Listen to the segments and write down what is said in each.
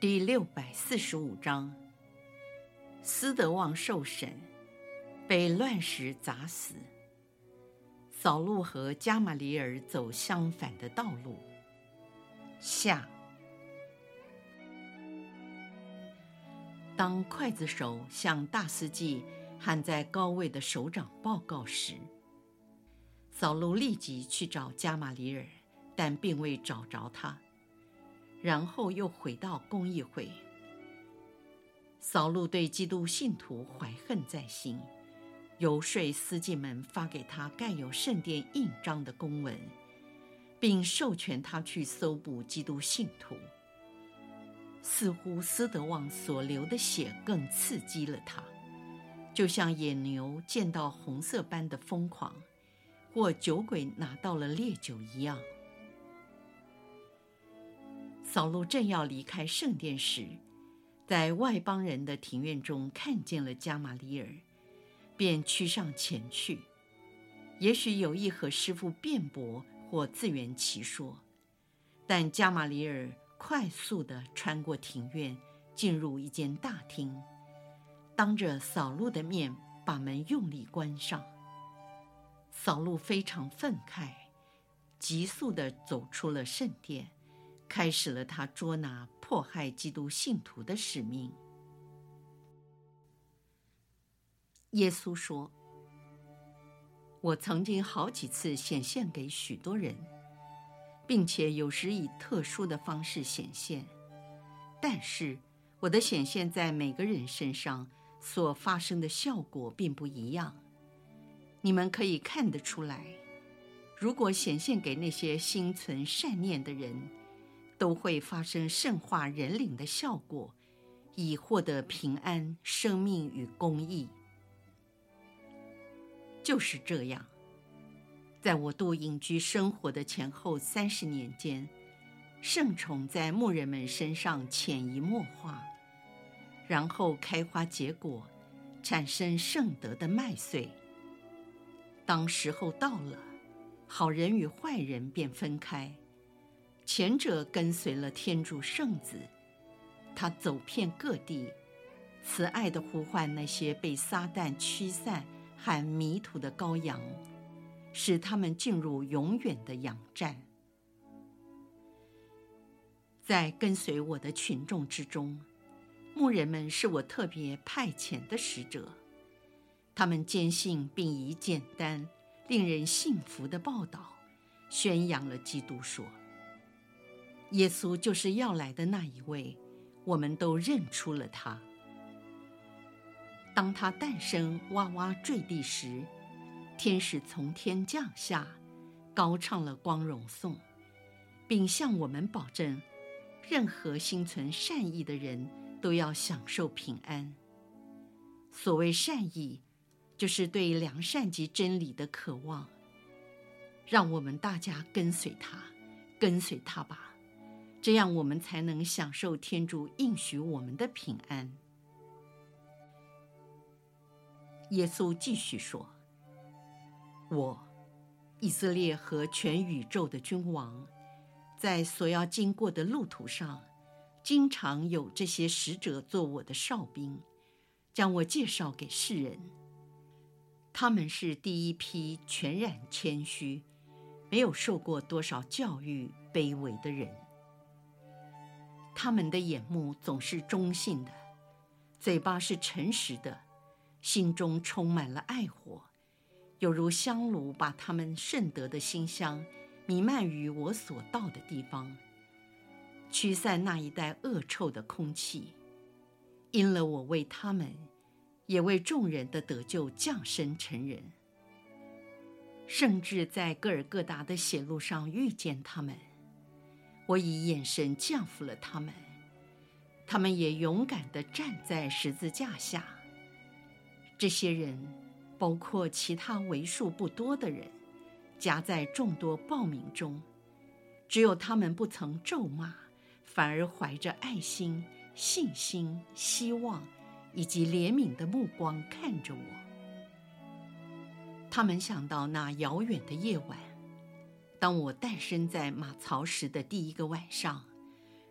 第六百四十五章，斯德旺受审，被乱石砸死。扫路和加玛里尔走相反的道路。下。当刽子手向大司祭喊在高位的首长报告时，扫路立即去找加玛里尔，但并未找着他。然后又回到公益会。扫路对基督信徒怀恨在心，游说司机们发给他盖有圣殿印章的公文，并授权他去搜捕基督信徒。似乎斯德旺所流的血更刺激了他，就像野牛见到红色般的疯狂，或酒鬼拿到了烈酒一样。扫路正要离开圣殿时，在外邦人的庭院中看见了加玛里尔，便趋上前去，也许有意和师父辩驳或自圆其说。但加玛里尔快速地穿过庭院，进入一间大厅，当着扫路的面把门用力关上。扫路非常愤慨，急速地走出了圣殿。开始了他捉拿、迫害基督信徒的使命。耶稣说：“我曾经好几次显现给许多人，并且有时以特殊的方式显现，但是我的显现在每个人身上所发生的效果并不一样。你们可以看得出来，如果显现给那些心存善念的人。”都会发生圣化人灵的效果，以获得平安、生命与公义。就是这样，在我度隐居生活的前后三十年间，圣宠在牧人们身上潜移默化，然后开花结果，产生圣德的麦穗。当时候到了，好人与坏人便分开。前者跟随了天主圣子，他走遍各地，慈爱地呼唤那些被撒旦驱散和迷途的羔羊，使他们进入永远的羊站。在跟随我的群众之中，牧人们是我特别派遣的使者，他们坚信并以简单、令人信服的报道，宣扬了基督说。耶稣就是要来的那一位，我们都认出了他。当他诞生，哇哇坠地时，天使从天降下，高唱了光荣颂，并向我们保证，任何心存善意的人都要享受平安。所谓善意，就是对良善及真理的渴望。让我们大家跟随他，跟随他吧。这样，我们才能享受天主应许我们的平安。耶稣继续说：“我，以色列和全宇宙的君王，在所要经过的路途上，经常有这些使者做我的哨兵，将我介绍给世人。他们是第一批全然谦虚、没有受过多少教育、卑微的人。”他们的眼目总是中性的，嘴巴是诚实的，心中充满了爱火，犹如香炉把他们圣德的馨香弥漫于我所到的地方，驱散那一带恶臭的空气。因了我为他们，也为众人的得救降生成人，甚至在各尔各答的血路上遇见他们。我以眼神降服了他们，他们也勇敢地站在十字架下。这些人，包括其他为数不多的人，夹在众多暴民中，只有他们不曾咒骂，反而怀着爱心、信心、希望以及怜悯的目光看着我。他们想到那遥远的夜晚，当我诞生在马槽时的第一个晚上，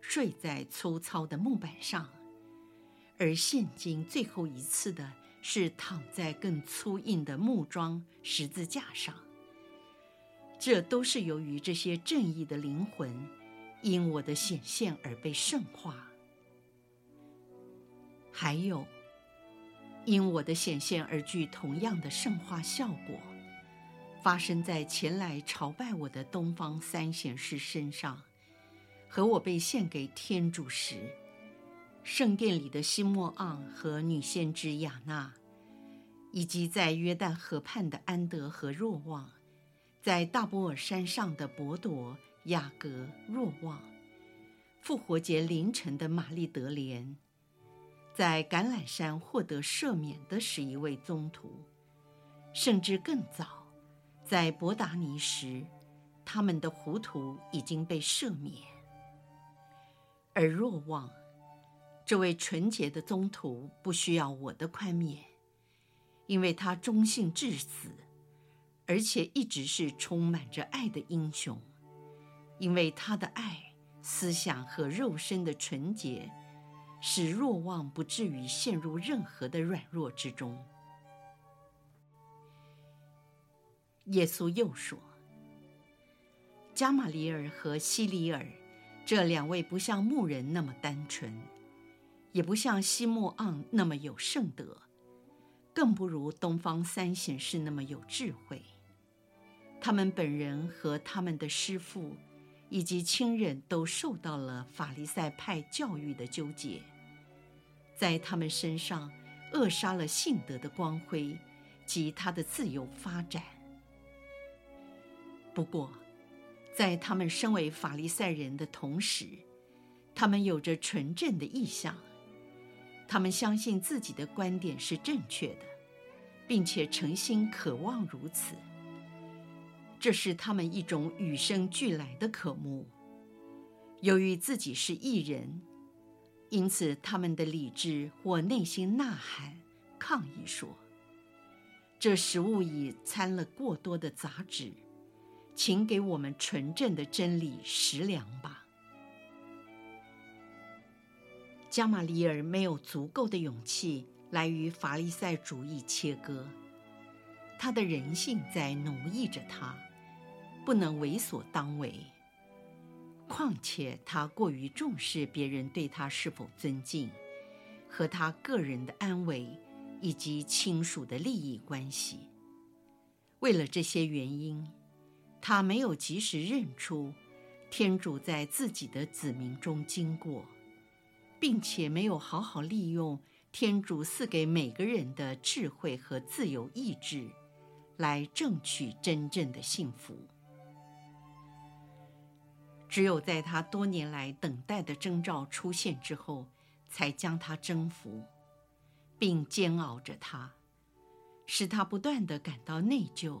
睡在粗糙的木板上，而现今最后一次的是躺在更粗硬的木桩十字架上。这都是由于这些正义的灵魂因我的显现而被圣化，还有。因我的显现而具同样的圣化效果，发生在前来朝拜我的东方三贤士身上，和我被献给天主时，圣殿里的西莫盎和女先知雅纳，以及在约旦河畔的安德和若望，在大波尔山上的伯铎、雅各、若望，复活节凌晨的玛丽德莲。在橄榄山获得赦免的十一位宗徒，甚至更早，在伯达尼时，他们的糊涂已经被赦免。而若望，这位纯洁的宗徒，不需要我的宽免，因为他忠信至死，而且一直是充满着爱的英雄，因为他的爱、思想和肉身的纯洁。使若望不至于陷入任何的软弱之中。耶稣又说：“加玛里尔和希里尔这两位不像牧人那么单纯，也不像西莫盎那么有圣德，更不如东方三贤士那么有智慧。他们本人和他们的师父以及亲人都受到了法利赛派教育的纠结。”在他们身上扼杀了信德的光辉及他的自由发展。不过，在他们身为法利赛人的同时，他们有着纯正的意向。他们相信自己的观点是正确的，并且诚心渴望如此。这是他们一种与生俱来的渴慕。由于自己是艺人。因此，他们的理智或内心呐喊、抗议说：“这食物已掺了过多的杂质，请给我们纯正的真理食粮吧。”加玛黎尔没有足够的勇气来与法利赛主义切割，他的人性在奴役着他，不能为所当为。况且他过于重视别人对他是否尊敬，和他个人的安危以及亲属的利益关系。为了这些原因，他没有及时认出天主在自己的子民中经过，并且没有好好利用天主赐给每个人的智慧和自由意志，来争取真正的幸福。只有在他多年来等待的征兆出现之后，才将他征服，并煎熬着他，使他不断地感到内疚，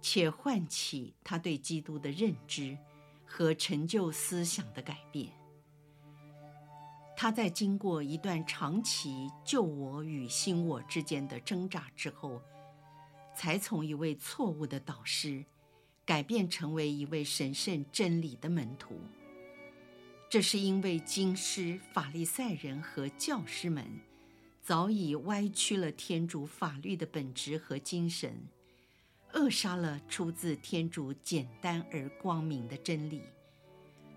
且唤起他对基督的认知和成就思想的改变。他在经过一段长期旧我与新我之间的挣扎之后，才从一位错误的导师。改变成为一位神圣真理的门徒，这是因为经师法利赛人和教师们早已歪曲了天主法律的本质和精神，扼杀了出自天主简单而光明的真理，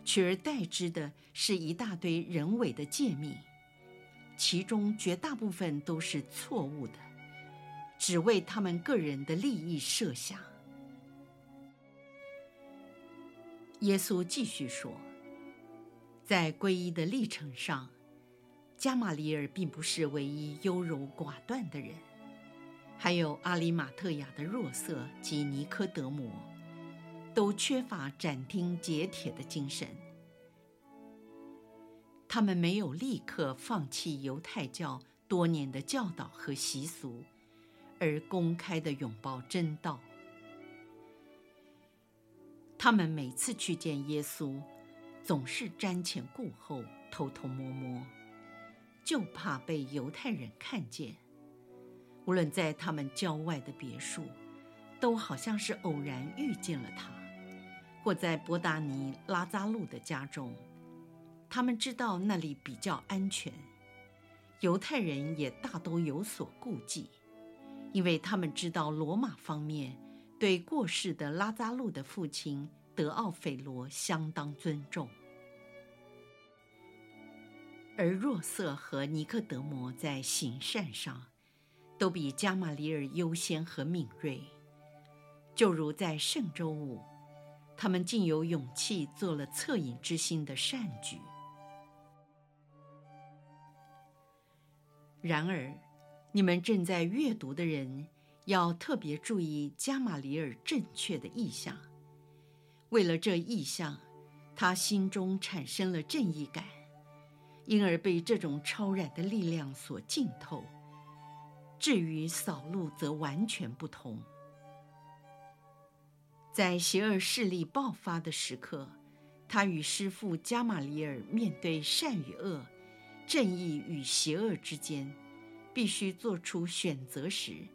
取而代之的是一大堆人为的诫命，其中绝大部分都是错误的，只为他们个人的利益设想。耶稣继续说：“在皈依的历程上，加玛里尔并不是唯一优柔寡断的人，还有阿里马特亚的若瑟及尼科德摩，都缺乏斩钉截铁的精神。他们没有立刻放弃犹太教多年的教导和习俗，而公开地拥抱真道。他们每次去见耶稣，总是瞻前顾后，偷偷摸摸，就怕被犹太人看见。无论在他们郊外的别墅，都好像是偶然遇见了他，或在博达尼拉扎路的家中。他们知道那里比较安全，犹太人也大都有所顾忌，因为他们知道罗马方面对过世的拉扎路的父亲德奥斐罗相当尊重，而若瑟和尼克德摩在行善上都比加玛里尔优先和敏锐，就如在圣周五，他们竟有勇气做了恻隐之心的善举。然而，你们正在阅读的人要特别注意加玛里尔正确的意向。为了这意向，他心中产生了正义感，因而被这种超然的力量所浸透。至于扫路，则完全不同。在邪恶势力爆发的时刻，他与师父加玛里尔面对善与恶。正义与邪恶之间，必须做出选择时，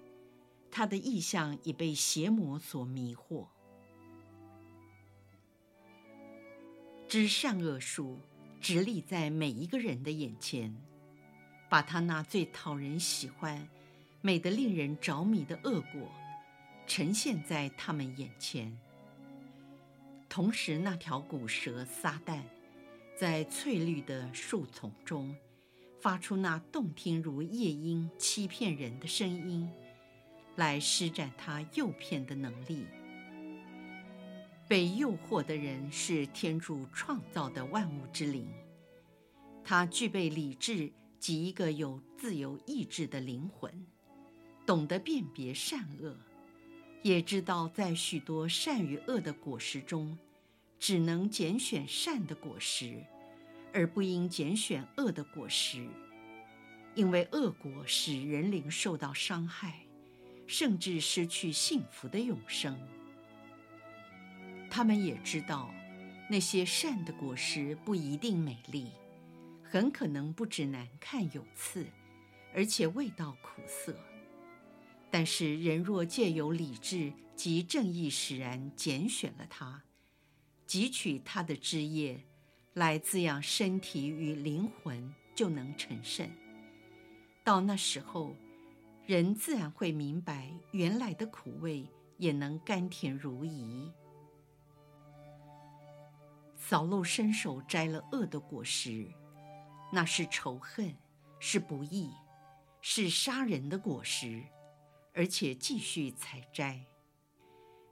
他的意向已被邪魔所迷惑。知善恶术直立在每一个人的眼前，把他那最讨人喜欢、美得令人着迷的恶果呈现在他们眼前。同时，那条古蛇撒旦在翠绿的树丛中。发出那动听如夜莺欺骗人的声音，来施展他诱骗的能力。被诱惑的人是天主创造的万物之灵，他具备理智及一个有自由意志的灵魂，懂得辨别善恶，也知道在许多善与恶的果实中，只能拣选善的果实。而不应拣选恶的果实，因为恶果使人灵受到伤害，甚至失去幸福的永生。他们也知道，那些善的果实不一定美丽，很可能不只难看有刺，而且味道苦涩。但是人若借由理智及正义使然拣选了它，汲取它的汁液。来滋养身体与灵魂，就能成圣。到那时候，人自然会明白原来的苦味也能甘甜如饴。扫禄伸手摘了恶的果实，那是仇恨，是不义，是杀人的果实，而且继续采摘，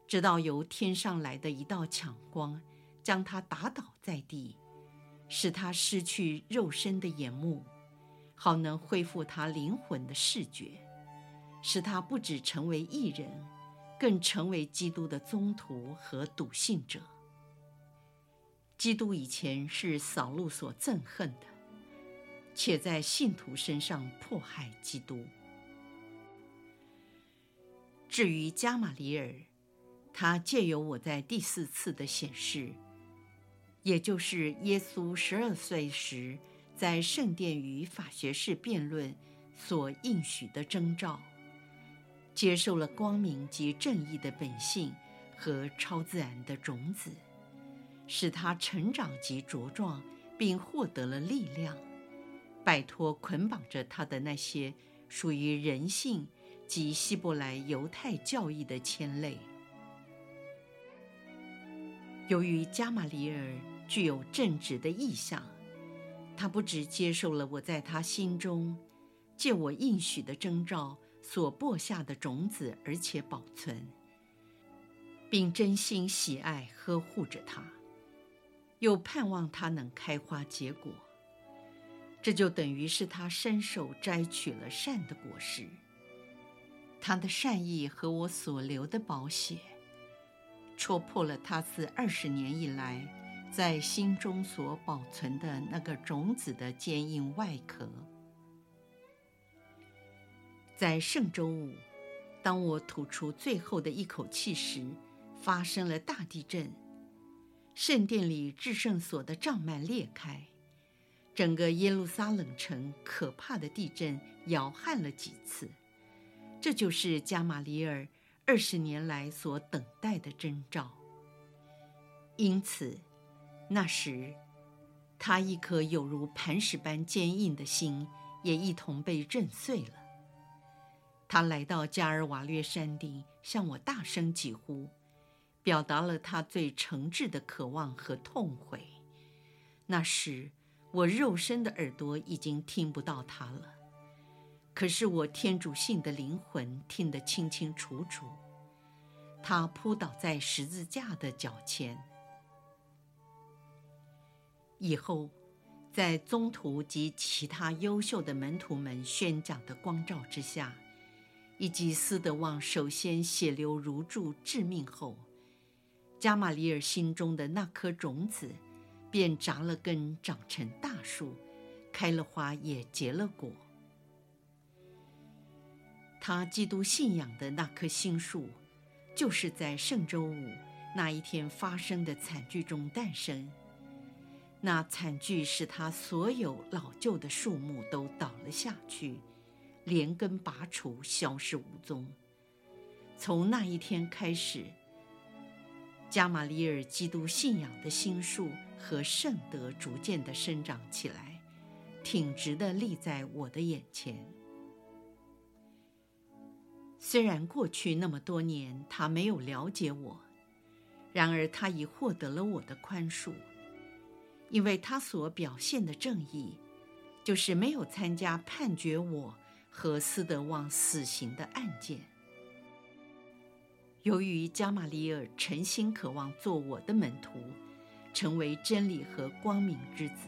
直到由天上来的一道强光将他打倒在地。使他失去肉身的眼目，好能恢复他灵魂的视觉，使他不只成为义人，更成为基督的宗徒和笃信者。基督以前是扫路所憎恨的，且在信徒身上迫害基督。至于加玛里尔，他借由我在第四次的显示。也就是耶稣十二岁时在圣殿与法学士辩论所应许的征兆，接受了光明及正义的本性和超自然的种子，使他成长及茁壮，并获得了力量，摆脱捆绑着他的那些属于人性及希伯来犹太教义的牵累。由于加玛里尔。具有正直的意向，他不只接受了我在他心中借我应许的征兆所播下的种子，而且保存，并真心喜爱呵护着它，又盼望它能开花结果。这就等于是他伸手摘取了善的果实。他的善意和我所留的宝血，戳破了他自二十年以来。在心中所保存的那个种子的坚硬外壳。在圣周五，当我吐出最后的一口气时，发生了大地震，圣殿里至圣所的帐幔裂开，整个耶路撒冷城可怕的地震摇撼了几次。这就是加玛里尔二十年来所等待的征兆。因此，那时，他一颗有如磐石般坚硬的心也一同被震碎了。他来到加尔瓦略山顶，向我大声疾呼，表达了他最诚挚的渴望和痛悔。那时，我肉身的耳朵已经听不到他了，可是我天主性的灵魂听得清清楚楚。他扑倒在十字架的脚前。以后，在宗徒及其他优秀的门徒们宣讲的光照之下，以及斯德旺首先血流如注致命后，加玛里尔心中的那颗种子便扎了根，长成大树，开了花，也结了果。他基督信仰的那棵新树，就是在圣周五那一天发生的惨剧中诞生。那惨剧使他所有老旧的树木都倒了下去，连根拔除，消失无踪。从那一天开始，加玛黎尔基督信仰的新树和圣德逐渐地生长起来，挺直地立在我的眼前。虽然过去那么多年他没有了解我，然而他已获得了我的宽恕。因为他所表现的正义，就是没有参加判决我和斯德旺死刑的案件。由于加玛里尔诚心渴望做我的门徒，成为真理和光明之子，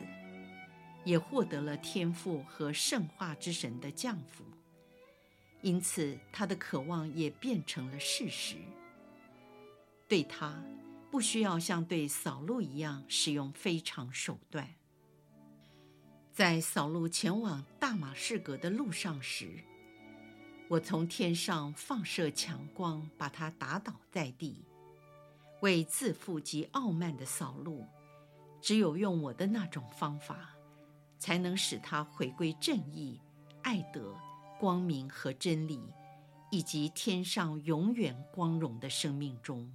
也获得了天赋和圣化之神的降福，因此他的渴望也变成了事实。对他。不需要像对扫路一样使用非常手段。在扫路前往大马士革的路上时，我从天上放射强光，把他打倒在地。为自负及傲慢的扫路，只有用我的那种方法，才能使他回归正义、爱德、光明和真理，以及天上永远光荣的生命中。